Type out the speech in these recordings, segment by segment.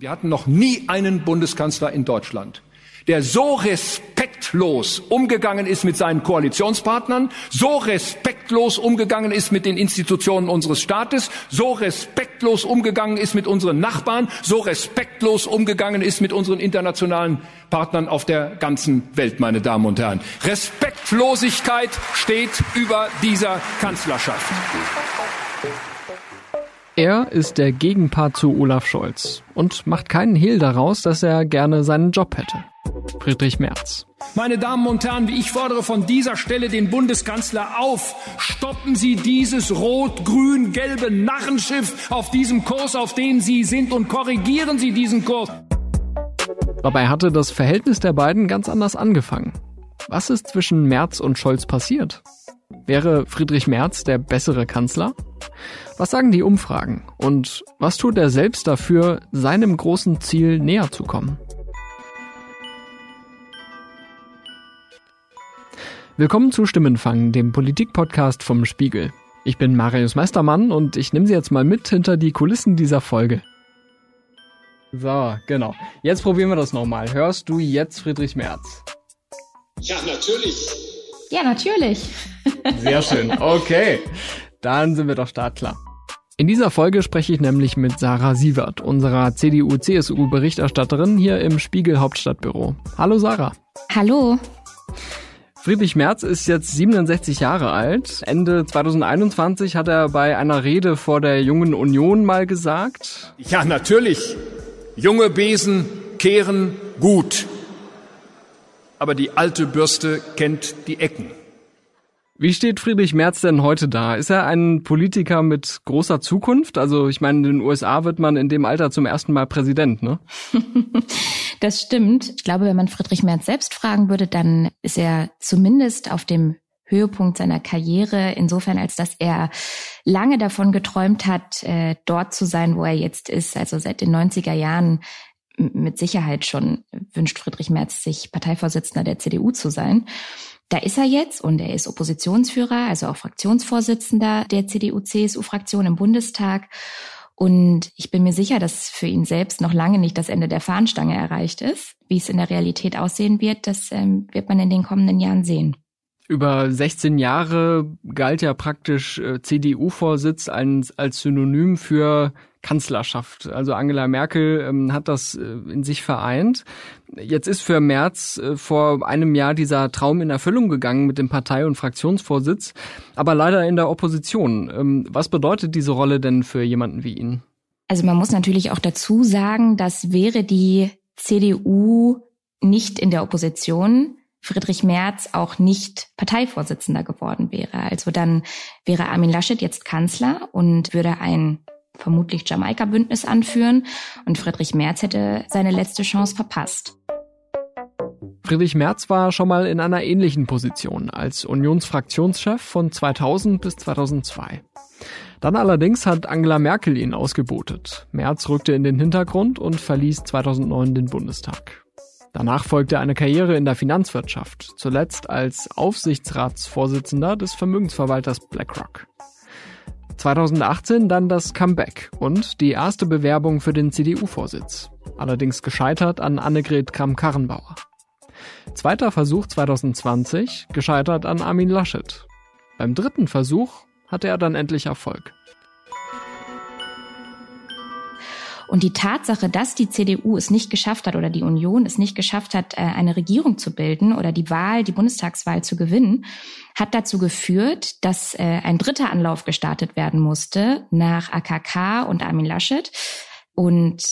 Wir hatten noch nie einen Bundeskanzler in Deutschland, der so respektlos umgegangen ist mit seinen Koalitionspartnern, so respektlos umgegangen ist mit den Institutionen unseres Staates, so respektlos umgegangen ist mit unseren Nachbarn, so respektlos umgegangen ist mit unseren internationalen Partnern auf der ganzen Welt, meine Damen und Herren. Respektlosigkeit steht über dieser Kanzlerschaft. Er ist der Gegenpart zu Olaf Scholz und macht keinen Hehl daraus, dass er gerne seinen Job hätte. Friedrich Merz. Meine Damen und Herren, ich fordere von dieser Stelle den Bundeskanzler auf, stoppen Sie dieses rot-grün-gelbe Narrenschiff auf diesem Kurs, auf den Sie sind, und korrigieren Sie diesen Kurs. Dabei hatte das Verhältnis der beiden ganz anders angefangen. Was ist zwischen Merz und Scholz passiert? Wäre Friedrich Merz der bessere Kanzler? Was sagen die Umfragen? Und was tut er selbst dafür, seinem großen Ziel näher zu kommen? Willkommen zu Stimmenfang, dem Politikpodcast vom Spiegel. Ich bin Marius Meistermann und ich nehme Sie jetzt mal mit hinter die Kulissen dieser Folge. So, genau. Jetzt probieren wir das nochmal. Hörst du jetzt Friedrich Merz? Ja, natürlich. Ja, natürlich. Sehr schön. Okay. Dann sind wir doch startklar. In dieser Folge spreche ich nämlich mit Sarah Sievert, unserer CDU-CSU-Berichterstatterin hier im Spiegel Hauptstadtbüro. Hallo Sarah. Hallo. Friedrich Merz ist jetzt 67 Jahre alt. Ende 2021 hat er bei einer Rede vor der Jungen Union mal gesagt. Ja, natürlich. Junge Besen kehren gut aber die alte Bürste kennt die Ecken. Wie steht Friedrich Merz denn heute da? Ist er ein Politiker mit großer Zukunft? Also ich meine, in den USA wird man in dem Alter zum ersten Mal Präsident, ne? das stimmt. Ich glaube, wenn man Friedrich Merz selbst fragen würde, dann ist er zumindest auf dem Höhepunkt seiner Karriere, insofern als dass er lange davon geträumt hat, äh, dort zu sein, wo er jetzt ist. Also seit den 90er Jahren mit Sicherheit schon wünscht Friedrich Merz sich Parteivorsitzender der CDU zu sein. Da ist er jetzt und er ist Oppositionsführer, also auch Fraktionsvorsitzender der CDU-CSU-Fraktion im Bundestag. Und ich bin mir sicher, dass für ihn selbst noch lange nicht das Ende der Fahnenstange erreicht ist. Wie es in der Realität aussehen wird, das ähm, wird man in den kommenden Jahren sehen. Über 16 Jahre galt ja praktisch äh, CDU-Vorsitz als, als Synonym für Kanzlerschaft. Also Angela Merkel ähm, hat das äh, in sich vereint. Jetzt ist für Merz äh, vor einem Jahr dieser Traum in Erfüllung gegangen mit dem Partei- und Fraktionsvorsitz, aber leider in der Opposition. Ähm, was bedeutet diese Rolle denn für jemanden wie ihn? Also man muss natürlich auch dazu sagen, dass wäre die CDU nicht in der Opposition, Friedrich Merz auch nicht Parteivorsitzender geworden wäre. Also dann wäre Armin Laschet jetzt Kanzler und würde ein vermutlich Jamaika-Bündnis anführen und Friedrich Merz hätte seine letzte Chance verpasst. Friedrich Merz war schon mal in einer ähnlichen Position als Unionsfraktionschef von 2000 bis 2002. Dann allerdings hat Angela Merkel ihn ausgebotet. Merz rückte in den Hintergrund und verließ 2009 den Bundestag. Danach folgte eine Karriere in der Finanzwirtschaft, zuletzt als Aufsichtsratsvorsitzender des Vermögensverwalters BlackRock. 2018 dann das Comeback und die erste Bewerbung für den CDU-Vorsitz. Allerdings gescheitert an Annegret Kramp-Karrenbauer. Zweiter Versuch 2020, gescheitert an Armin Laschet. Beim dritten Versuch hatte er dann endlich Erfolg. Und die Tatsache, dass die CDU es nicht geschafft hat oder die Union es nicht geschafft hat, äh, eine Regierung zu bilden oder die Wahl, die Bundestagswahl zu gewinnen, hat dazu geführt, dass äh, ein dritter Anlauf gestartet werden musste nach AKK und Armin Laschet und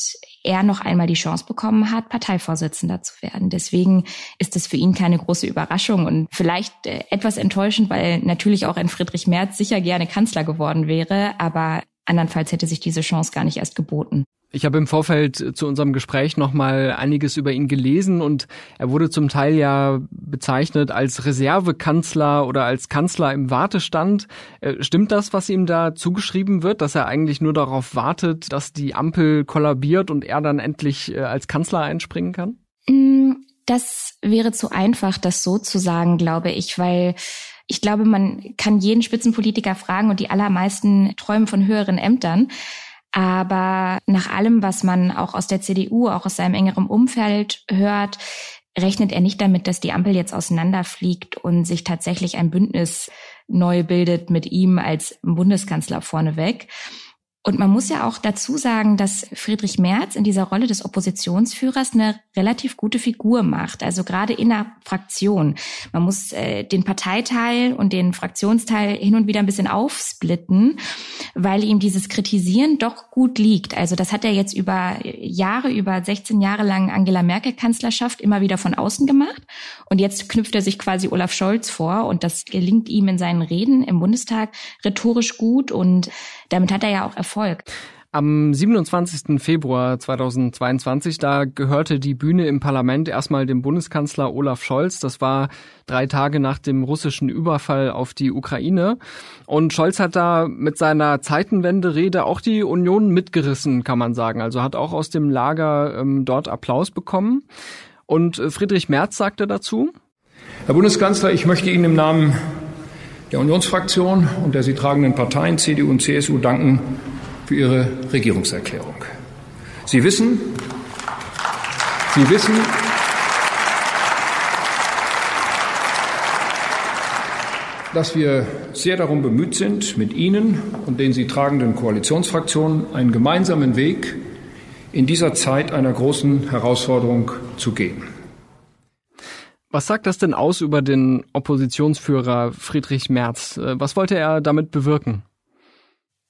er noch einmal die Chance bekommen hat, Parteivorsitzender zu werden. Deswegen ist es für ihn keine große Überraschung und vielleicht äh, etwas enttäuschend, weil natürlich auch ein Friedrich Merz sicher gerne Kanzler geworden wäre, aber andernfalls hätte sich diese Chance gar nicht erst geboten. Ich habe im Vorfeld zu unserem Gespräch nochmal einiges über ihn gelesen und er wurde zum Teil ja bezeichnet als Reservekanzler oder als Kanzler im Wartestand. Äh, stimmt das, was ihm da zugeschrieben wird, dass er eigentlich nur darauf wartet, dass die Ampel kollabiert und er dann endlich äh, als Kanzler einspringen kann? Mm, das wäre zu einfach, das so zu sagen, glaube ich, weil ich glaube, man kann jeden Spitzenpolitiker fragen und die allermeisten träumen von höheren Ämtern. Aber nach allem, was man auch aus der CDU, auch aus seinem engeren Umfeld hört, rechnet er nicht damit, dass die Ampel jetzt auseinanderfliegt und sich tatsächlich ein Bündnis neu bildet mit ihm als Bundeskanzler vorneweg. Und man muss ja auch dazu sagen, dass Friedrich Merz in dieser Rolle des Oppositionsführers eine relativ gute Figur macht. Also gerade in der Fraktion. Man muss äh, den Parteiteil und den Fraktionsteil hin und wieder ein bisschen aufsplitten, weil ihm dieses Kritisieren doch gut liegt. Also das hat er jetzt über Jahre, über 16 Jahre lang Angela Merkel Kanzlerschaft immer wieder von außen gemacht. Und jetzt knüpft er sich quasi Olaf Scholz vor und das gelingt ihm in seinen Reden im Bundestag rhetorisch gut und damit hat er ja auch Erfolg. Am 27. Februar 2022, da gehörte die Bühne im Parlament erstmal dem Bundeskanzler Olaf Scholz. Das war drei Tage nach dem russischen Überfall auf die Ukraine. Und Scholz hat da mit seiner Zeitenwende-Rede auch die Union mitgerissen, kann man sagen. Also hat auch aus dem Lager ähm, dort Applaus bekommen. Und Friedrich Merz sagte dazu. Herr Bundeskanzler, ich möchte Ihnen im Namen der Unionsfraktion und der sie tragenden Parteien CDU und CSU danken für Ihre Regierungserklärung. Sie wissen, Sie wissen, dass wir sehr darum bemüht sind, mit Ihnen und den Sie tragenden Koalitionsfraktionen einen gemeinsamen Weg in dieser Zeit einer großen Herausforderung zu gehen. Was sagt das denn aus über den Oppositionsführer Friedrich Merz? Äh, was wollte er damit bewirken?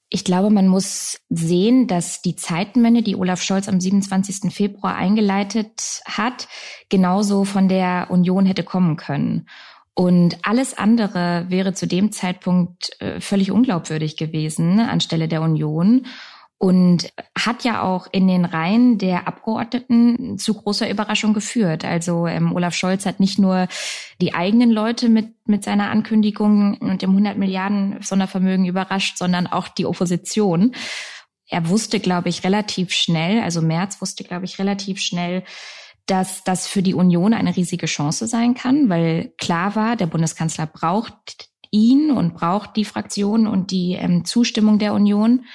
Ich glaube, man muss sehen, dass die Zeitenwende, die Olaf Scholz am 27. Februar eingeleitet hat, genauso von der Union hätte kommen können. Und alles andere wäre zu dem Zeitpunkt äh, völlig unglaubwürdig gewesen anstelle der Union und hat ja auch in den Reihen der Abgeordneten zu großer Überraschung geführt. Also ähm, Olaf Scholz hat nicht nur die eigenen Leute mit, mit seiner Ankündigung und dem 100 Milliarden Sondervermögen überrascht, sondern auch die Opposition. Er wusste, glaube ich, relativ schnell, also Merz wusste, glaube ich, relativ schnell, dass das für die Union eine riesige Chance sein kann, weil klar war, der Bundeskanzler braucht ihn und braucht die Fraktion und die ähm, Zustimmung der Union.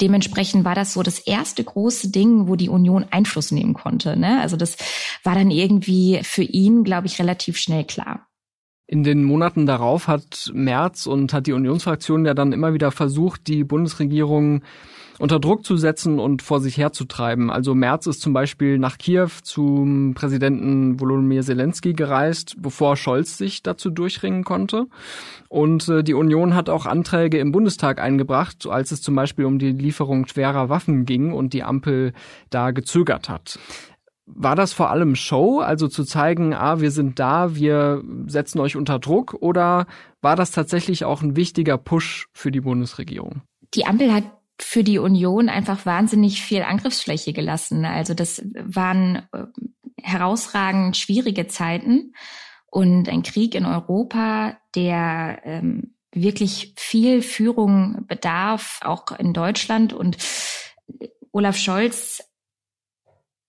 Dementsprechend war das so das erste große Ding, wo die Union Einfluss nehmen konnte. Ne? Also das war dann irgendwie für ihn, glaube ich, relativ schnell klar. In den Monaten darauf hat Merz und hat die Unionsfraktion ja dann immer wieder versucht, die Bundesregierung unter Druck zu setzen und vor sich herzutreiben. Also Merz ist zum Beispiel nach Kiew zum Präsidenten Volodymyr Zelensky gereist, bevor Scholz sich dazu durchringen konnte. Und äh, die Union hat auch Anträge im Bundestag eingebracht, als es zum Beispiel um die Lieferung schwerer Waffen ging und die Ampel da gezögert hat. War das vor allem Show, also zu zeigen, ah, wir sind da, wir setzen euch unter Druck, oder war das tatsächlich auch ein wichtiger Push für die Bundesregierung? Die Ampel hat für die Union einfach wahnsinnig viel Angriffsfläche gelassen. Also das waren äh, herausragend schwierige Zeiten und ein Krieg in Europa, der ähm, wirklich viel Führung bedarf, auch in Deutschland. Und Olaf Scholz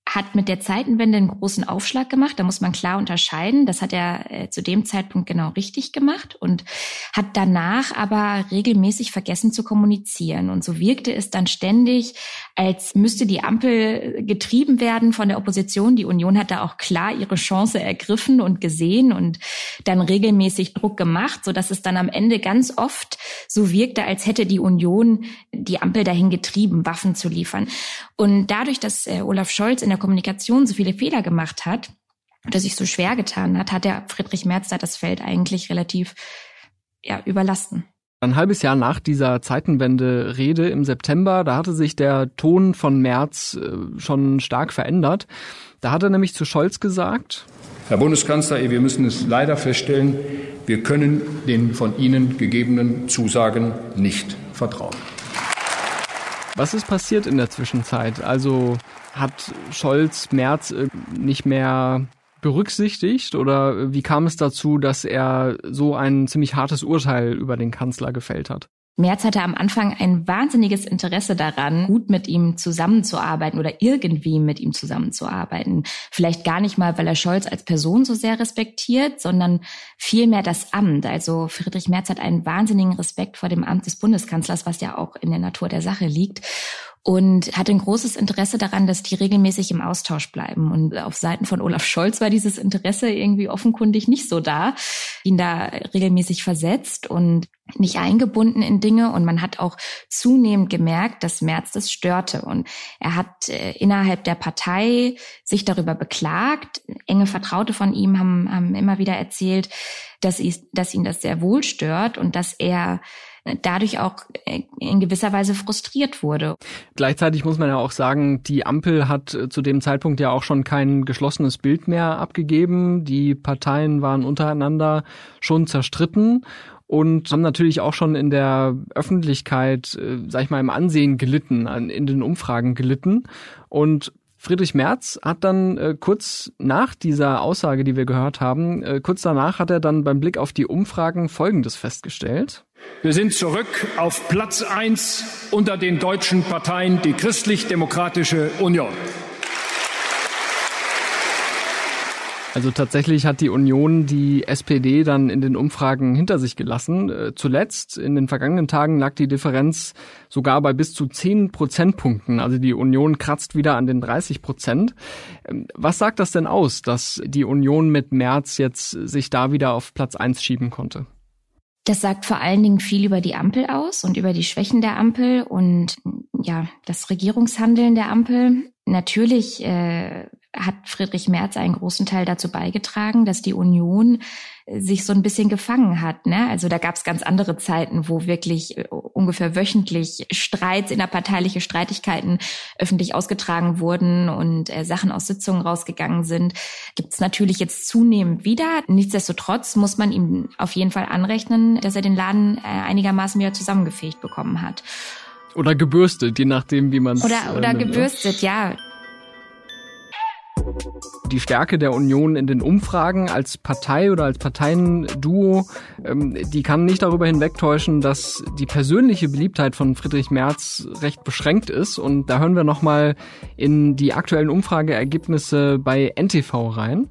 hat mit der Zeitenwende einen großen Aufschlag gemacht. Da muss man klar unterscheiden. Das hat er äh, zu dem Zeitpunkt genau richtig gemacht und hat danach aber regelmäßig vergessen zu kommunizieren. Und so wirkte es dann ständig, als müsste die Ampel getrieben werden von der Opposition. Die Union hat da auch klar ihre Chance ergriffen und gesehen und dann regelmäßig Druck gemacht, so dass es dann am Ende ganz oft so wirkte, als hätte die Union die Ampel dahin getrieben, Waffen zu liefern. Und dadurch, dass äh, Olaf Scholz in der Kommunikation so viele Fehler gemacht hat oder sich so schwer getan hat, hat der Friedrich Merz da das Feld eigentlich relativ ja, überlasten. Ein halbes Jahr nach dieser Zeitenwende-Rede im September, da hatte sich der Ton von Merz äh, schon stark verändert. Da hat er nämlich zu Scholz gesagt, Herr Bundeskanzler, wir müssen es leider feststellen, wir können den von Ihnen gegebenen Zusagen nicht vertrauen. Was ist passiert in der Zwischenzeit? Also hat Scholz Merz äh, nicht mehr berücksichtigt oder wie kam es dazu, dass er so ein ziemlich hartes Urteil über den Kanzler gefällt hat? Merz hatte am Anfang ein wahnsinniges Interesse daran, gut mit ihm zusammenzuarbeiten oder irgendwie mit ihm zusammenzuarbeiten. Vielleicht gar nicht mal, weil er Scholz als Person so sehr respektiert, sondern vielmehr das Amt. Also Friedrich Merz hat einen wahnsinnigen Respekt vor dem Amt des Bundeskanzlers, was ja auch in der Natur der Sache liegt. Und hatte ein großes Interesse daran, dass die regelmäßig im Austausch bleiben. Und auf Seiten von Olaf Scholz war dieses Interesse irgendwie offenkundig nicht so da, ihn da regelmäßig versetzt und nicht eingebunden in Dinge und man hat auch zunehmend gemerkt, dass Merz das störte und er hat äh, innerhalb der Partei sich darüber beklagt. Enge Vertraute von ihm haben, haben immer wieder erzählt, dass, ihn, dass ihn das sehr wohl stört und dass er dadurch auch äh, in gewisser Weise frustriert wurde. Gleichzeitig muss man ja auch sagen, die Ampel hat äh, zu dem Zeitpunkt ja auch schon kein geschlossenes Bild mehr abgegeben. Die Parteien waren untereinander schon zerstritten und haben natürlich auch schon in der Öffentlichkeit, äh, sag ich mal, im Ansehen gelitten, in den Umfragen gelitten. Und Friedrich Merz hat dann äh, kurz nach dieser Aussage, die wir gehört haben, äh, kurz danach hat er dann beim Blick auf die Umfragen Folgendes festgestellt. Wir sind zurück auf Platz eins unter den deutschen Parteien, die Christlich-Demokratische Union. Also tatsächlich hat die Union die SPD dann in den Umfragen hinter sich gelassen. Äh, zuletzt, in den vergangenen Tagen, lag die Differenz sogar bei bis zu 10 Prozentpunkten. Also die Union kratzt wieder an den 30 Prozent. Ähm, was sagt das denn aus, dass die Union mit März jetzt sich da wieder auf Platz eins schieben konnte? Das sagt vor allen Dingen viel über die Ampel aus und über die Schwächen der Ampel und ja, das Regierungshandeln der Ampel. Natürlich äh, hat Friedrich Merz einen großen Teil dazu beigetragen, dass die Union äh, sich so ein bisschen gefangen hat. Ne? Also da gab es ganz andere Zeiten, wo wirklich äh, ungefähr wöchentlich Streits, innerparteiliche Streitigkeiten öffentlich ausgetragen wurden und äh, Sachen aus Sitzungen rausgegangen sind. Gibt es natürlich jetzt zunehmend wieder. Nichtsdestotrotz muss man ihm auf jeden Fall anrechnen, dass er den Laden äh, einigermaßen wieder zusammengefegt bekommen hat. Oder gebürstet, je nachdem, wie man es. Oder, oder äh, gebürstet, ja. Die Stärke der Union in den Umfragen als Partei oder als Parteienduo, ähm, die kann nicht darüber hinwegtäuschen, dass die persönliche Beliebtheit von Friedrich Merz recht beschränkt ist. Und da hören wir nochmal in die aktuellen Umfrageergebnisse bei NTV rein.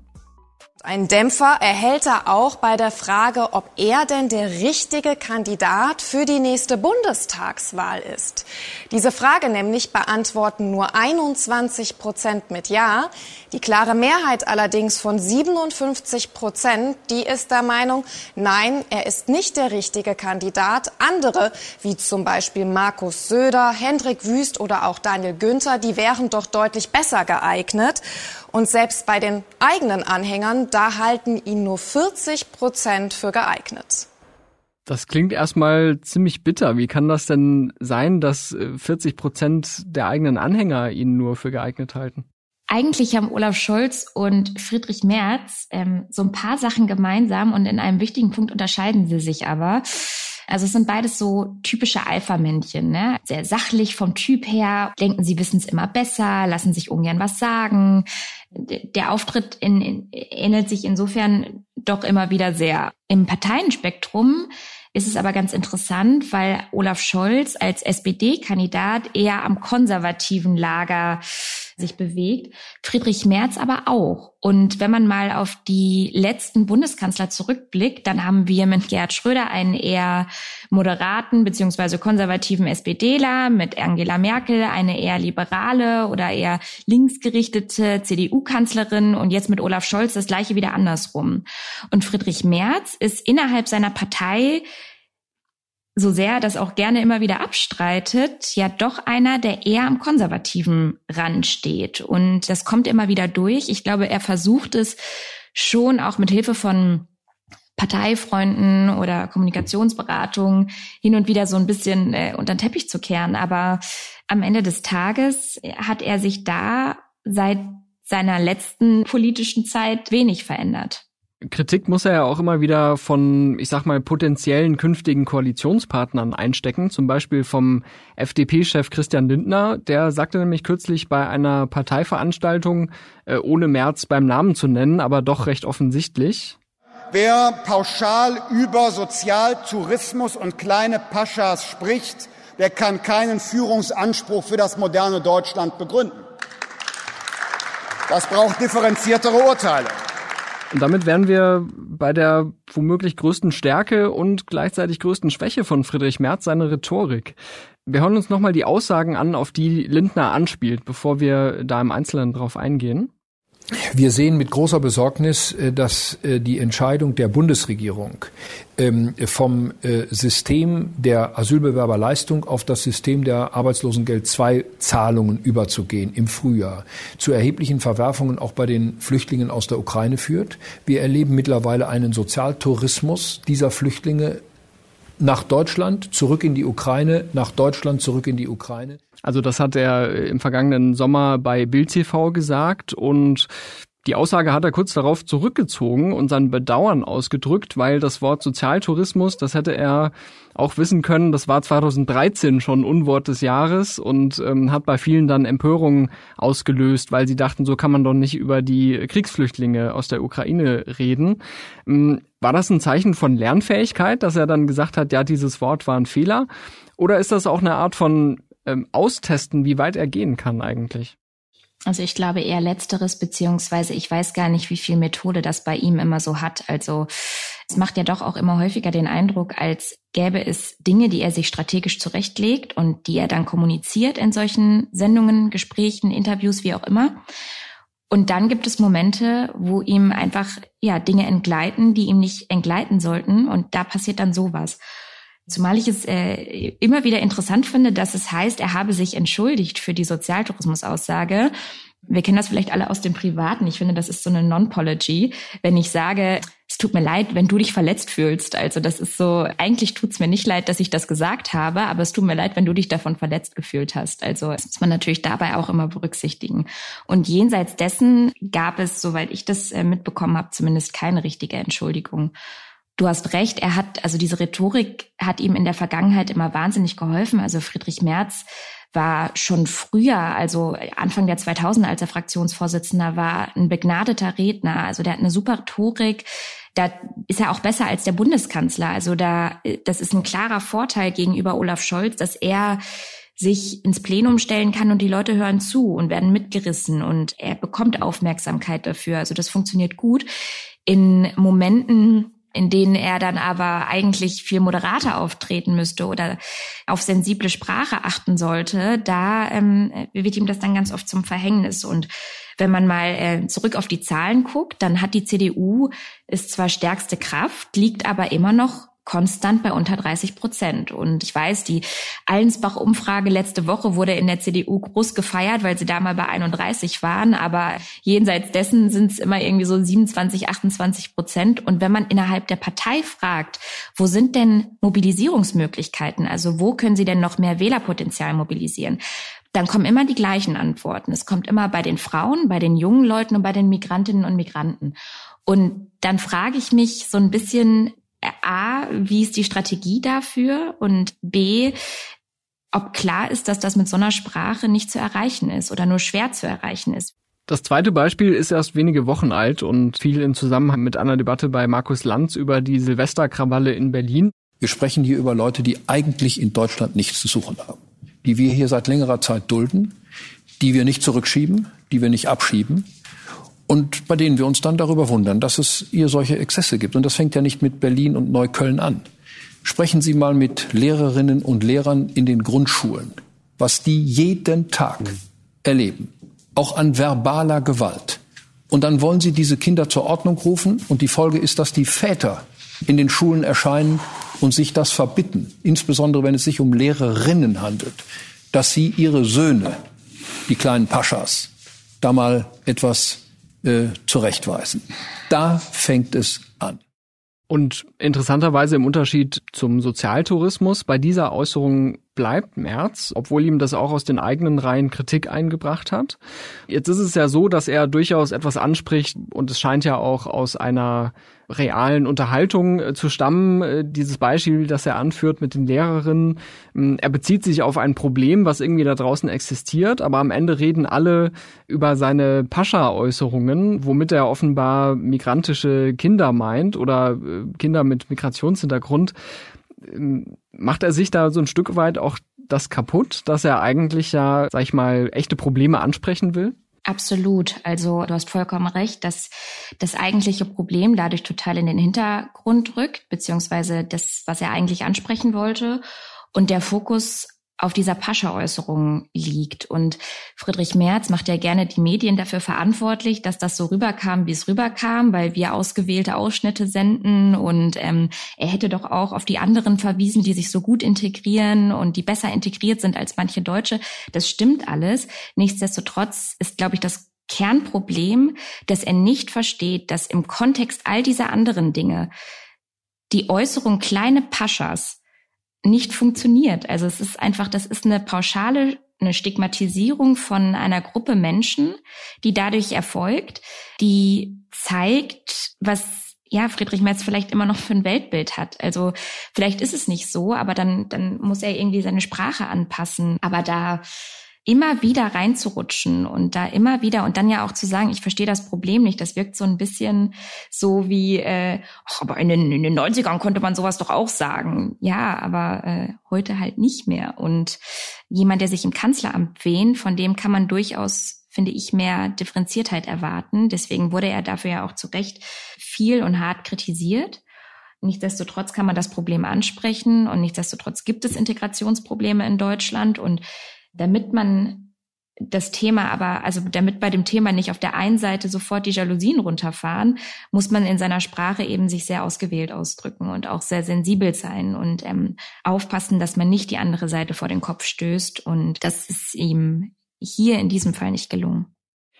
Ein Dämpfer erhält er auch bei der Frage, ob er denn der richtige Kandidat für die nächste Bundestagswahl ist. Diese Frage nämlich beantworten nur 21 Prozent mit Ja. Die klare Mehrheit allerdings von 57 Prozent, die ist der Meinung, nein, er ist nicht der richtige Kandidat. Andere, wie zum Beispiel Markus Söder, Hendrik Wüst oder auch Daniel Günther, die wären doch deutlich besser geeignet. Und selbst bei den eigenen Anhängern, da halten ihn nur 40 Prozent für geeignet. Das klingt erstmal ziemlich bitter. Wie kann das denn sein, dass 40 äh, Prozent der eigenen Anhänger ihn nur für geeignet halten? Eigentlich haben Olaf Scholz und Friedrich Merz ähm, so ein paar Sachen gemeinsam und in einem wichtigen Punkt unterscheiden sie sich aber. Also es sind beides so typische Alpha-Männchen, ne? Sehr sachlich vom Typ her, denken sie wissen es immer besser, lassen sich ungern was sagen. Der Auftritt in, in, ähnelt sich insofern doch immer wieder sehr. Im Parteienspektrum ist es aber ganz interessant, weil Olaf Scholz als SPD-Kandidat eher am konservativen Lager sich bewegt, Friedrich Merz aber auch. Und wenn man mal auf die letzten Bundeskanzler zurückblickt, dann haben wir mit Gerhard Schröder einen eher moderaten beziehungsweise konservativen SPDler, mit Angela Merkel eine eher liberale oder eher linksgerichtete CDU-Kanzlerin und jetzt mit Olaf Scholz das gleiche wieder andersrum. Und Friedrich Merz ist innerhalb seiner Partei so sehr das auch gerne immer wieder abstreitet, ja doch einer, der eher am konservativen Rand steht. Und das kommt immer wieder durch. Ich glaube, er versucht es schon auch mit Hilfe von Parteifreunden oder Kommunikationsberatungen hin und wieder so ein bisschen äh, unter den Teppich zu kehren. Aber am Ende des Tages hat er sich da seit seiner letzten politischen Zeit wenig verändert. Kritik muss er ja auch immer wieder von, ich sag mal, potenziellen künftigen Koalitionspartnern einstecken. Zum Beispiel vom FDP-Chef Christian Lindner. Der sagte nämlich kürzlich bei einer Parteiveranstaltung, äh, ohne März beim Namen zu nennen, aber doch recht offensichtlich. Wer pauschal über Sozialtourismus und kleine Paschas spricht, der kann keinen Führungsanspruch für das moderne Deutschland begründen. Das braucht differenziertere Urteile. Und damit wären wir bei der womöglich größten Stärke und gleichzeitig größten Schwäche von Friedrich Merz, seine Rhetorik. Wir hören uns nochmal die Aussagen an, auf die Lindner anspielt, bevor wir da im Einzelnen drauf eingehen. Wir sehen mit großer Besorgnis, äh, dass äh, die Entscheidung der Bundesregierung ähm, vom äh, System der Asylbewerberleistung auf das System der Arbeitslosengeld II Zahlungen überzugehen im Frühjahr zu erheblichen Verwerfungen auch bei den Flüchtlingen aus der Ukraine führt. Wir erleben mittlerweile einen Sozialtourismus dieser Flüchtlinge nach Deutschland, zurück in die Ukraine, nach Deutschland, zurück in die Ukraine. Also das hat er im vergangenen Sommer bei Bild TV gesagt und die Aussage hat er kurz darauf zurückgezogen und sein Bedauern ausgedrückt, weil das Wort Sozialtourismus, das hätte er auch wissen können, das war 2013 schon Unwort des Jahres und ähm, hat bei vielen dann Empörungen ausgelöst, weil sie dachten, so kann man doch nicht über die Kriegsflüchtlinge aus der Ukraine reden. Ähm, war das ein Zeichen von Lernfähigkeit, dass er dann gesagt hat, ja, dieses Wort war ein Fehler? Oder ist das auch eine Art von ähm, Austesten, wie weit er gehen kann eigentlich? Also ich glaube eher letzteres, beziehungsweise ich weiß gar nicht, wie viel Methode das bei ihm immer so hat. Also es macht ja doch auch immer häufiger den Eindruck, als gäbe es Dinge, die er sich strategisch zurechtlegt und die er dann kommuniziert in solchen Sendungen, Gesprächen, Interviews, wie auch immer. Und dann gibt es Momente, wo ihm einfach ja Dinge entgleiten, die ihm nicht entgleiten sollten. Und da passiert dann sowas. Zumal ich es äh, immer wieder interessant finde, dass es heißt, er habe sich entschuldigt für die Sozialtourismus-Aussage. Wir kennen das vielleicht alle aus dem Privaten. Ich finde, das ist so eine Non-Pology. Wenn ich sage, es tut mir leid, wenn du dich verletzt fühlst. Also das ist so, eigentlich tut es mir nicht leid, dass ich das gesagt habe, aber es tut mir leid, wenn du dich davon verletzt gefühlt hast. Also das muss man natürlich dabei auch immer berücksichtigen. Und jenseits dessen gab es, soweit ich das äh, mitbekommen habe, zumindest keine richtige Entschuldigung. Du hast recht, er hat, also diese Rhetorik hat ihm in der Vergangenheit immer wahnsinnig geholfen. Also Friedrich Merz war schon früher, also Anfang der 2000er, als er Fraktionsvorsitzender war, ein begnadeter Redner. Also der hat eine super Rhetorik. Da ist er auch besser als der Bundeskanzler. Also da, das ist ein klarer Vorteil gegenüber Olaf Scholz, dass er sich ins Plenum stellen kann und die Leute hören zu und werden mitgerissen und er bekommt Aufmerksamkeit dafür. Also das funktioniert gut. In Momenten, in denen er dann aber eigentlich viel moderater auftreten müsste oder auf sensible Sprache achten sollte, da ähm, wird ihm das dann ganz oft zum Verhängnis. Und wenn man mal äh, zurück auf die Zahlen guckt, dann hat die CDU ist zwar stärkste Kraft, liegt aber immer noch konstant bei unter 30 Prozent. Und ich weiß, die Allensbach-Umfrage letzte Woche wurde in der CDU groß gefeiert, weil sie da mal bei 31 waren. Aber jenseits dessen sind es immer irgendwie so 27, 28 Prozent. Und wenn man innerhalb der Partei fragt, wo sind denn Mobilisierungsmöglichkeiten? Also wo können sie denn noch mehr Wählerpotenzial mobilisieren? Dann kommen immer die gleichen Antworten. Es kommt immer bei den Frauen, bei den jungen Leuten und bei den Migrantinnen und Migranten. Und dann frage ich mich so ein bisschen, A, wie ist die Strategie dafür? Und B, ob klar ist, dass das mit so einer Sprache nicht zu erreichen ist oder nur schwer zu erreichen ist. Das zweite Beispiel ist erst wenige Wochen alt und fiel in Zusammenhang mit einer Debatte bei Markus Lanz über die Silvesterkrawalle in Berlin. Wir sprechen hier über Leute, die eigentlich in Deutschland nichts zu suchen haben, die wir hier seit längerer Zeit dulden, die wir nicht zurückschieben, die wir nicht abschieben, und bei denen wir uns dann darüber wundern, dass es hier solche Exzesse gibt. Und das fängt ja nicht mit Berlin und Neukölln an. Sprechen Sie mal mit Lehrerinnen und Lehrern in den Grundschulen, was die jeden Tag erleben, auch an verbaler Gewalt. Und dann wollen Sie diese Kinder zur Ordnung rufen und die Folge ist, dass die Väter in den Schulen erscheinen und sich das verbitten, insbesondere wenn es sich um Lehrerinnen handelt, dass sie ihre Söhne, die kleinen Paschas, da mal etwas äh, zurechtweisen. Da fängt es an. Und interessanterweise im Unterschied zum Sozialtourismus, bei dieser Äußerung bleibt Merz, obwohl ihm das auch aus den eigenen Reihen Kritik eingebracht hat. Jetzt ist es ja so, dass er durchaus etwas anspricht und es scheint ja auch aus einer realen Unterhaltung äh, zu stammen. Äh, dieses Beispiel, das er anführt mit den Lehrerinnen, ähm, er bezieht sich auf ein Problem, was irgendwie da draußen existiert, aber am Ende reden alle über seine Pascha-Äußerungen, womit er offenbar migrantische Kinder meint oder äh, Kinder mit Migrationshintergrund. Ähm, macht er sich da so ein Stück weit auch das kaputt, dass er eigentlich ja, sag ich mal, echte Probleme ansprechen will? Absolut. Also du hast vollkommen recht, dass das eigentliche Problem dadurch total in den Hintergrund rückt, beziehungsweise das, was er eigentlich ansprechen wollte. Und der Fokus auf dieser Pascha-Äußerung liegt. Und Friedrich Merz macht ja gerne die Medien dafür verantwortlich, dass das so rüberkam, wie es rüberkam, weil wir ausgewählte Ausschnitte senden. Und ähm, er hätte doch auch auf die anderen verwiesen, die sich so gut integrieren und die besser integriert sind als manche Deutsche. Das stimmt alles. Nichtsdestotrotz ist, glaube ich, das Kernproblem, dass er nicht versteht, dass im Kontext all dieser anderen Dinge die Äußerung kleine Paschas nicht funktioniert. Also es ist einfach, das ist eine pauschale, eine Stigmatisierung von einer Gruppe Menschen, die dadurch erfolgt, die zeigt, was ja, Friedrich Merz vielleicht immer noch für ein Weltbild hat. Also vielleicht ist es nicht so, aber dann, dann muss er irgendwie seine Sprache anpassen. Aber da immer wieder reinzurutschen und da immer wieder und dann ja auch zu sagen, ich verstehe das Problem nicht. Das wirkt so ein bisschen so wie, äh, ach, aber in den, in den 90ern konnte man sowas doch auch sagen. Ja, aber äh, heute halt nicht mehr. Und jemand, der sich im Kanzleramt wähnt, von dem kann man durchaus, finde ich, mehr Differenziertheit erwarten. Deswegen wurde er dafür ja auch zu Recht viel und hart kritisiert. Nichtsdestotrotz kann man das Problem ansprechen und nichtsdestotrotz gibt es Integrationsprobleme in Deutschland und damit man das Thema aber, also damit bei dem Thema nicht auf der einen Seite sofort die Jalousien runterfahren, muss man in seiner Sprache eben sich sehr ausgewählt ausdrücken und auch sehr sensibel sein und ähm, aufpassen, dass man nicht die andere Seite vor den Kopf stößt. Und das ist ihm hier in diesem Fall nicht gelungen.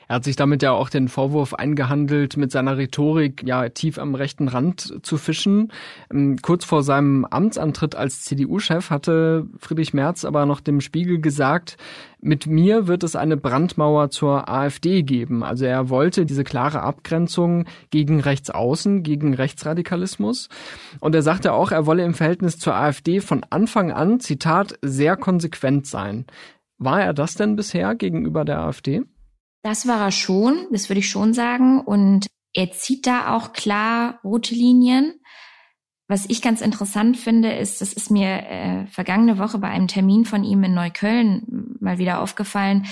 Er hat sich damit ja auch den Vorwurf eingehandelt, mit seiner Rhetorik ja tief am rechten Rand zu fischen. Ähm, kurz vor seinem Amtsantritt als CDU-Chef hatte Friedrich Merz aber noch dem Spiegel gesagt, mit mir wird es eine Brandmauer zur AfD geben. Also er wollte diese klare Abgrenzung gegen Rechtsaußen, gegen Rechtsradikalismus. Und er sagte auch, er wolle im Verhältnis zur AfD von Anfang an, Zitat, sehr konsequent sein. War er das denn bisher gegenüber der AfD? Das war er schon, das würde ich schon sagen. Und er zieht da auch klar rote Linien. Was ich ganz interessant finde, ist, das ist mir äh, vergangene Woche bei einem Termin von ihm in Neukölln mal wieder aufgefallen,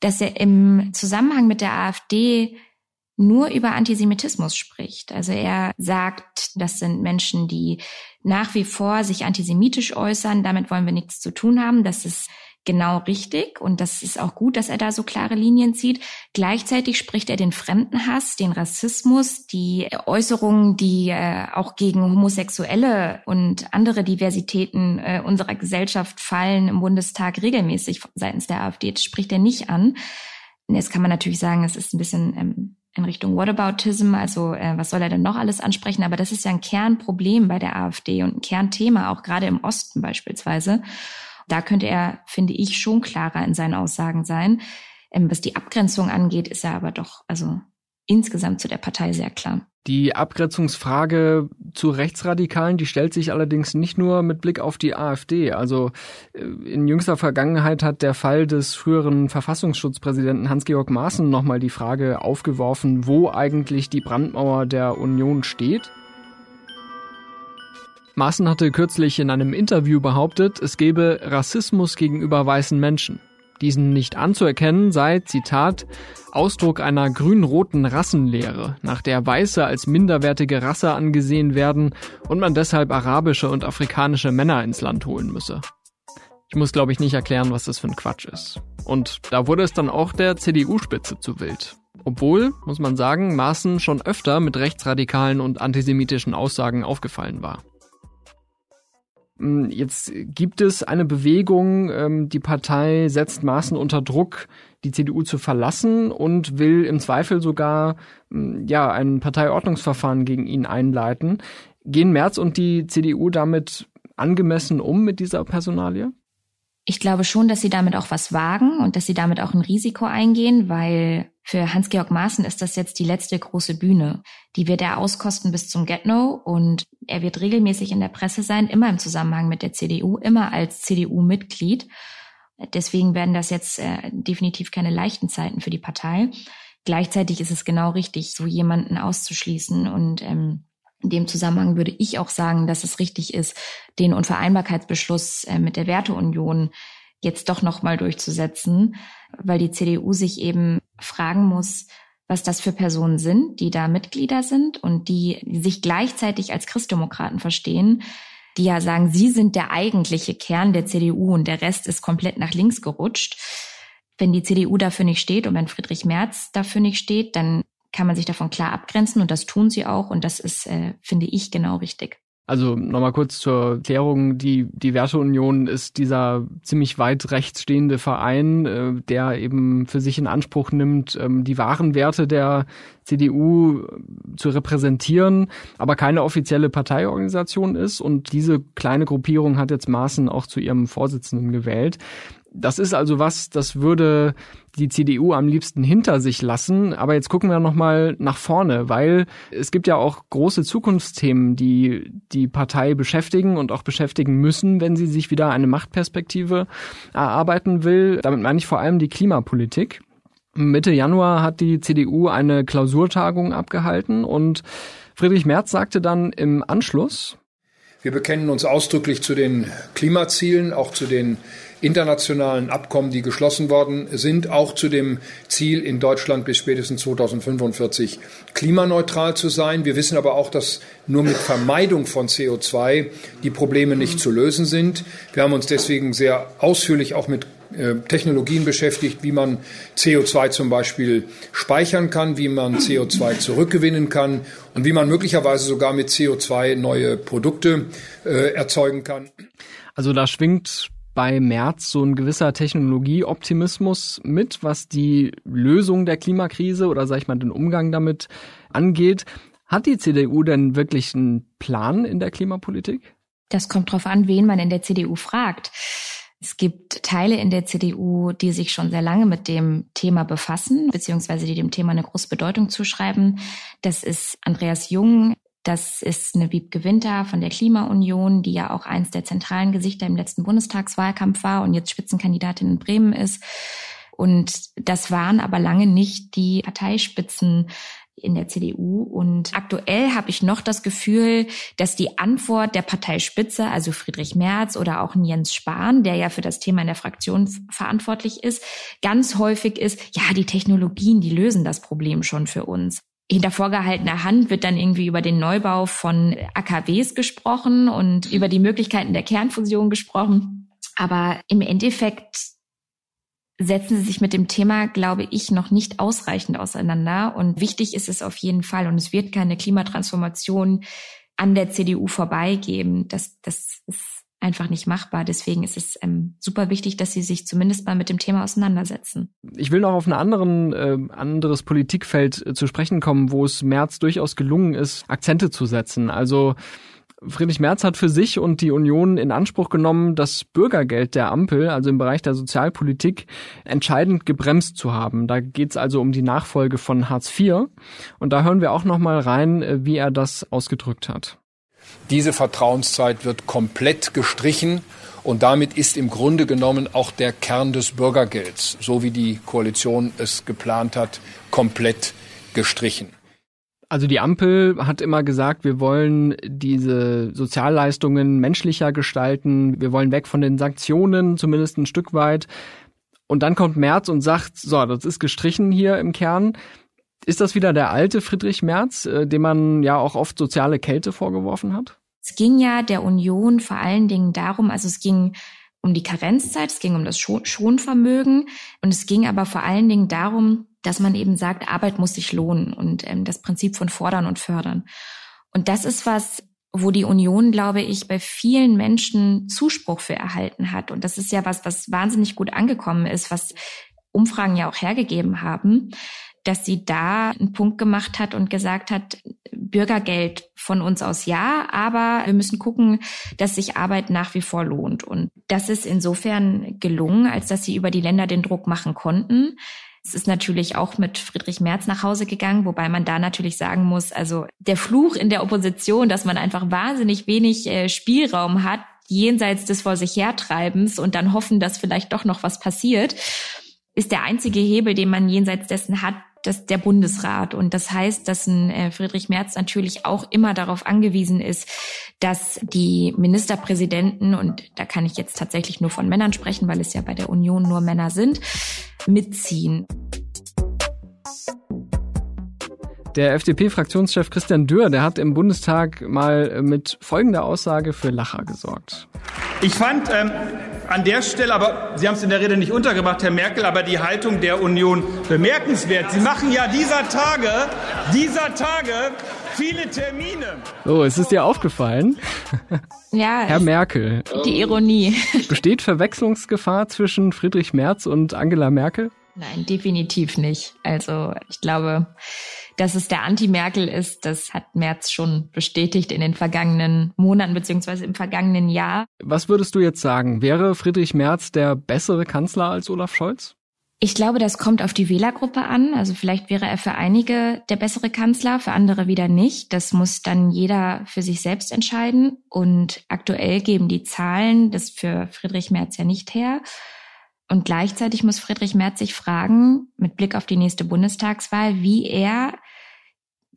dass er im Zusammenhang mit der AfD nur über Antisemitismus spricht. Also er sagt, das sind Menschen, die nach wie vor sich antisemitisch äußern, damit wollen wir nichts zu tun haben. Das ist genau richtig und das ist auch gut, dass er da so klare Linien zieht. Gleichzeitig spricht er den Fremdenhass, den Rassismus, die Äußerungen, die äh, auch gegen Homosexuelle und andere Diversitäten äh, unserer Gesellschaft fallen im Bundestag regelmäßig seitens der AfD. Das spricht er nicht an. Jetzt kann man natürlich sagen, es ist ein bisschen ähm, in Richtung Whataboutism, also äh, was soll er denn noch alles ansprechen? Aber das ist ja ein Kernproblem bei der AfD und ein Kernthema, auch gerade im Osten beispielsweise. Da könnte er, finde ich, schon klarer in seinen Aussagen sein. Ähm, was die Abgrenzung angeht, ist er aber doch, also insgesamt zu der Partei sehr klar. Die Abgrenzungsfrage zu Rechtsradikalen, die stellt sich allerdings nicht nur mit Blick auf die AfD. Also äh, in jüngster Vergangenheit hat der Fall des früheren Verfassungsschutzpräsidenten Hans-Georg Maaßen nochmal die Frage aufgeworfen, wo eigentlich die Brandmauer der Union steht. Maaßen hatte kürzlich in einem Interview behauptet, es gebe Rassismus gegenüber weißen Menschen. Diesen nicht anzuerkennen sei, Zitat, Ausdruck einer grün-roten Rassenlehre, nach der Weiße als minderwertige Rasse angesehen werden und man deshalb arabische und afrikanische Männer ins Land holen müsse. Ich muss, glaube ich, nicht erklären, was das für ein Quatsch ist. Und da wurde es dann auch der CDU-Spitze zu wild. Obwohl, muss man sagen, Maaßen schon öfter mit rechtsradikalen und antisemitischen Aussagen aufgefallen war. Hm, jetzt gibt es eine Bewegung, ähm, die Partei setzt Maßen unter Druck, die CDU zu verlassen und will im Zweifel sogar hm, ja ein Parteiordnungsverfahren gegen ihn einleiten. Gehen Merz und die CDU damit angemessen um mit dieser Personalie? Ich glaube schon, dass sie damit auch was wagen und dass sie damit auch ein Risiko eingehen, weil für Hans-Georg Maaßen ist das jetzt die letzte große Bühne. Die wird er auskosten bis zum Get-No und er wird regelmäßig in der Presse sein, immer im Zusammenhang mit der CDU, immer als CDU-Mitglied. Deswegen werden das jetzt äh, definitiv keine leichten Zeiten für die Partei. Gleichzeitig ist es genau richtig, so jemanden auszuschließen und ähm, in dem Zusammenhang würde ich auch sagen, dass es richtig ist, den Unvereinbarkeitsbeschluss äh, mit der Werteunion jetzt doch nochmal durchzusetzen, weil die CDU sich eben fragen muss, was das für Personen sind, die da Mitglieder sind und die sich gleichzeitig als Christdemokraten verstehen, die ja sagen, sie sind der eigentliche Kern der CDU und der Rest ist komplett nach links gerutscht. Wenn die CDU dafür nicht steht und wenn Friedrich Merz dafür nicht steht, dann kann man sich davon klar abgrenzen und das tun sie auch und das ist, äh, finde ich, genau richtig. Also nochmal kurz zur Klärung. Die, die Werteunion ist dieser ziemlich weit rechts stehende Verein, äh, der eben für sich in Anspruch nimmt, ähm, die wahren Werte der CDU zu repräsentieren, aber keine offizielle Parteiorganisation ist. Und diese kleine Gruppierung hat jetzt Maaßen auch zu ihrem Vorsitzenden gewählt. Das ist also was, das würde die CDU am liebsten hinter sich lassen. Aber jetzt gucken wir nochmal nach vorne, weil es gibt ja auch große Zukunftsthemen, die die Partei beschäftigen und auch beschäftigen müssen, wenn sie sich wieder eine Machtperspektive erarbeiten will. Damit meine ich vor allem die Klimapolitik. Mitte Januar hat die CDU eine Klausurtagung abgehalten und Friedrich Merz sagte dann im Anschluss, wir bekennen uns ausdrücklich zu den Klimazielen, auch zu den internationalen Abkommen, die geschlossen worden sind, auch zu dem Ziel, in Deutschland bis spätestens 2045 klimaneutral zu sein. Wir wissen aber auch, dass nur mit Vermeidung von CO2 die Probleme nicht zu lösen sind. Wir haben uns deswegen sehr ausführlich auch mit äh, Technologien beschäftigt, wie man CO2 zum Beispiel speichern kann, wie man CO2 zurückgewinnen kann und wie man möglicherweise sogar mit CO2 neue Produkte äh, erzeugen kann. Also da schwingt bei Merz so ein gewisser Technologieoptimismus mit, was die Lösung der Klimakrise oder sag ich mal den Umgang damit angeht. Hat die CDU denn wirklich einen Plan in der Klimapolitik? Das kommt drauf an, wen man in der CDU fragt. Es gibt Teile in der CDU, die sich schon sehr lange mit dem Thema befassen, beziehungsweise die dem Thema eine große Bedeutung zuschreiben. Das ist Andreas Jung, das ist eine Wiebke Winter von der Klimaunion, die ja auch eins der zentralen Gesichter im letzten Bundestagswahlkampf war und jetzt Spitzenkandidatin in Bremen ist. Und das waren aber lange nicht die Parteispitzen in der CDU. Und aktuell habe ich noch das Gefühl, dass die Antwort der Parteispitze, also Friedrich Merz oder auch Jens Spahn, der ja für das Thema in der Fraktion verantwortlich ist, ganz häufig ist, ja, die Technologien, die lösen das Problem schon für uns hinter vorgehaltener Hand wird dann irgendwie über den Neubau von AKWs gesprochen und über die Möglichkeiten der Kernfusion gesprochen. Aber im Endeffekt setzen sie sich mit dem Thema, glaube ich, noch nicht ausreichend auseinander. Und wichtig ist es auf jeden Fall. Und es wird keine Klimatransformation an der CDU vorbeigeben. Das, das ist einfach nicht machbar. Deswegen ist es ähm, super wichtig, dass sie sich zumindest mal mit dem Thema auseinandersetzen. Ich will noch auf ein anderen, äh, anderes Politikfeld äh, zu sprechen kommen, wo es Merz durchaus gelungen ist, Akzente zu setzen. Also Friedrich Merz hat für sich und die Union in Anspruch genommen, das Bürgergeld der Ampel, also im Bereich der Sozialpolitik, entscheidend gebremst zu haben. Da geht es also um die Nachfolge von Hartz IV. Und da hören wir auch noch mal rein, äh, wie er das ausgedrückt hat. Diese Vertrauenszeit wird komplett gestrichen und damit ist im Grunde genommen auch der Kern des Bürgergelds, so wie die Koalition es geplant hat, komplett gestrichen. Also die Ampel hat immer gesagt, wir wollen diese Sozialleistungen menschlicher gestalten, wir wollen weg von den Sanktionen, zumindest ein Stück weit. Und dann kommt Merz und sagt, so, das ist gestrichen hier im Kern. Ist das wieder der alte Friedrich Merz, äh, dem man ja auch oft soziale Kälte vorgeworfen hat? Es ging ja der Union vor allen Dingen darum, also es ging um die Karenzzeit, es ging um das Schonvermögen und es ging aber vor allen Dingen darum, dass man eben sagt, Arbeit muss sich lohnen und ähm, das Prinzip von fordern und fördern. Und das ist was, wo die Union, glaube ich, bei vielen Menschen Zuspruch für erhalten hat. Und das ist ja was, was wahnsinnig gut angekommen ist, was Umfragen ja auch hergegeben haben dass sie da einen Punkt gemacht hat und gesagt hat, Bürgergeld von uns aus ja, aber wir müssen gucken, dass sich Arbeit nach wie vor lohnt. Und das ist insofern gelungen, als dass sie über die Länder den Druck machen konnten. Es ist natürlich auch mit Friedrich Merz nach Hause gegangen, wobei man da natürlich sagen muss, also der Fluch in der Opposition, dass man einfach wahnsinnig wenig äh, Spielraum hat, jenseits des vor sich hertreibens und dann hoffen, dass vielleicht doch noch was passiert, ist der einzige Hebel, den man jenseits dessen hat, das der Bundesrat. Und das heißt, dass ein äh, Friedrich Merz natürlich auch immer darauf angewiesen ist, dass die Ministerpräsidenten, und da kann ich jetzt tatsächlich nur von Männern sprechen, weil es ja bei der Union nur Männer sind, mitziehen. Der FDP-Fraktionschef Christian Dürr, der hat im Bundestag mal mit folgender Aussage für Lacher gesorgt. Ich fand ähm, an der Stelle, aber Sie haben es in der Rede nicht untergebracht, Herr Merkel, aber die Haltung der Union bemerkenswert. Sie machen ja dieser Tage, dieser Tage viele Termine. Oh, ist es dir aufgefallen? Ja. Herr Merkel. Die Ironie. Besteht Verwechslungsgefahr zwischen Friedrich Merz und Angela Merkel? Nein, definitiv nicht. Also ich glaube, dass es der Anti-Merkel ist, das hat Merz schon bestätigt in den vergangenen Monaten beziehungsweise im vergangenen Jahr. Was würdest du jetzt sagen? Wäre Friedrich Merz der bessere Kanzler als Olaf Scholz? Ich glaube, das kommt auf die Wählergruppe an. Also vielleicht wäre er für einige der bessere Kanzler, für andere wieder nicht. Das muss dann jeder für sich selbst entscheiden. Und aktuell geben die Zahlen das für Friedrich Merz ja nicht her. Und gleichzeitig muss Friedrich Merz sich fragen, mit Blick auf die nächste Bundestagswahl, wie er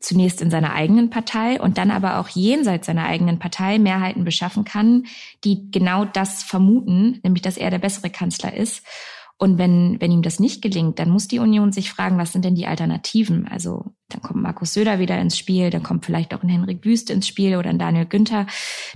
zunächst in seiner eigenen Partei und dann aber auch jenseits seiner eigenen Partei Mehrheiten beschaffen kann, die genau das vermuten, nämlich dass er der bessere Kanzler ist. Und wenn, wenn ihm das nicht gelingt, dann muss die Union sich fragen, was sind denn die Alternativen? Also dann kommt Markus Söder wieder ins Spiel, dann kommt vielleicht auch ein Henrik Wüst ins Spiel oder ein Daniel Günther.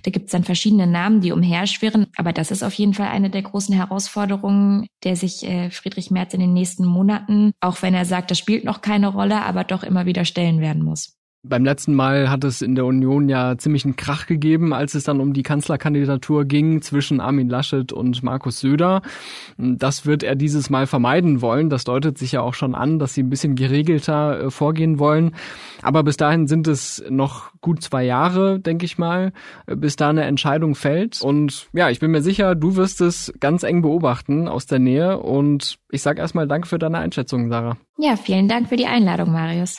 Da gibt es dann verschiedene Namen, die umherschwirren. Aber das ist auf jeden Fall eine der großen Herausforderungen, der sich äh, Friedrich Merz in den nächsten Monaten, auch wenn er sagt, das spielt noch keine Rolle, aber doch immer wieder stellen werden muss. Beim letzten Mal hat es in der Union ja ziemlich einen Krach gegeben, als es dann um die Kanzlerkandidatur ging zwischen Armin Laschet und Markus Söder. Das wird er dieses Mal vermeiden wollen. Das deutet sich ja auch schon an, dass sie ein bisschen geregelter äh, vorgehen wollen. Aber bis dahin sind es noch gut zwei Jahre, denke ich mal, äh, bis da eine Entscheidung fällt. Und ja, ich bin mir sicher, du wirst es ganz eng beobachten aus der Nähe. Und ich sage erstmal Danke für deine Einschätzung, Sarah. Ja, vielen Dank für die Einladung, Marius.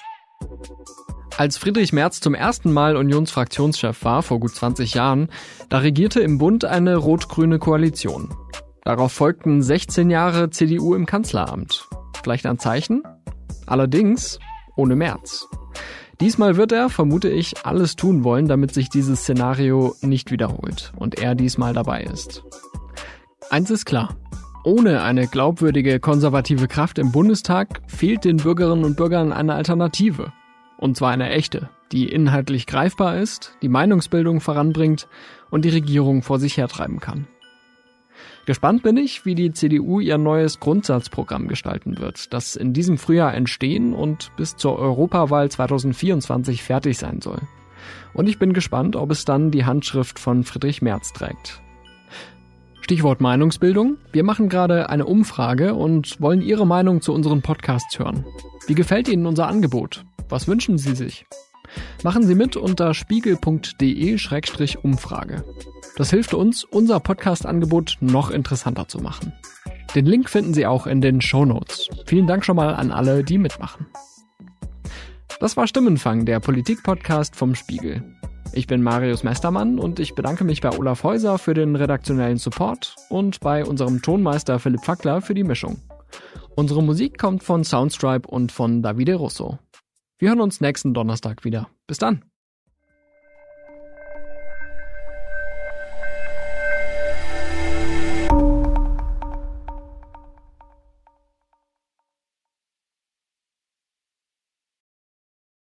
Als Friedrich Merz zum ersten Mal Unionsfraktionschef war, vor gut 20 Jahren, da regierte im Bund eine rot-grüne Koalition. Darauf folgten 16 Jahre CDU im Kanzleramt. Vielleicht ein Zeichen? Allerdings ohne Merz. Diesmal wird er, vermute ich, alles tun wollen, damit sich dieses Szenario nicht wiederholt und er diesmal dabei ist. Eins ist klar. Ohne eine glaubwürdige konservative Kraft im Bundestag fehlt den Bürgerinnen und Bürgern eine Alternative. Und zwar eine echte, die inhaltlich greifbar ist, die Meinungsbildung voranbringt und die Regierung vor sich hertreiben kann. Gespannt bin ich, wie die CDU ihr neues Grundsatzprogramm gestalten wird, das in diesem Frühjahr entstehen und bis zur Europawahl 2024 fertig sein soll. Und ich bin gespannt, ob es dann die Handschrift von Friedrich Merz trägt. Stichwort Meinungsbildung. Wir machen gerade eine Umfrage und wollen Ihre Meinung zu unseren Podcasts hören. Wie gefällt Ihnen unser Angebot? Was wünschen Sie sich? Machen Sie mit unter spiegel.de-umfrage. Das hilft uns, unser Podcast-Angebot noch interessanter zu machen. Den Link finden Sie auch in den Show Notes. Vielen Dank schon mal an alle, die mitmachen. Das war Stimmenfang, der Politik-Podcast vom Spiegel. Ich bin Marius Mestermann und ich bedanke mich bei Olaf Häuser für den redaktionellen Support und bei unserem Tonmeister Philipp Fackler für die Mischung. Unsere Musik kommt von Soundstripe und von Davide Russo. Wir hören uns nächsten Donnerstag wieder. Bis dann.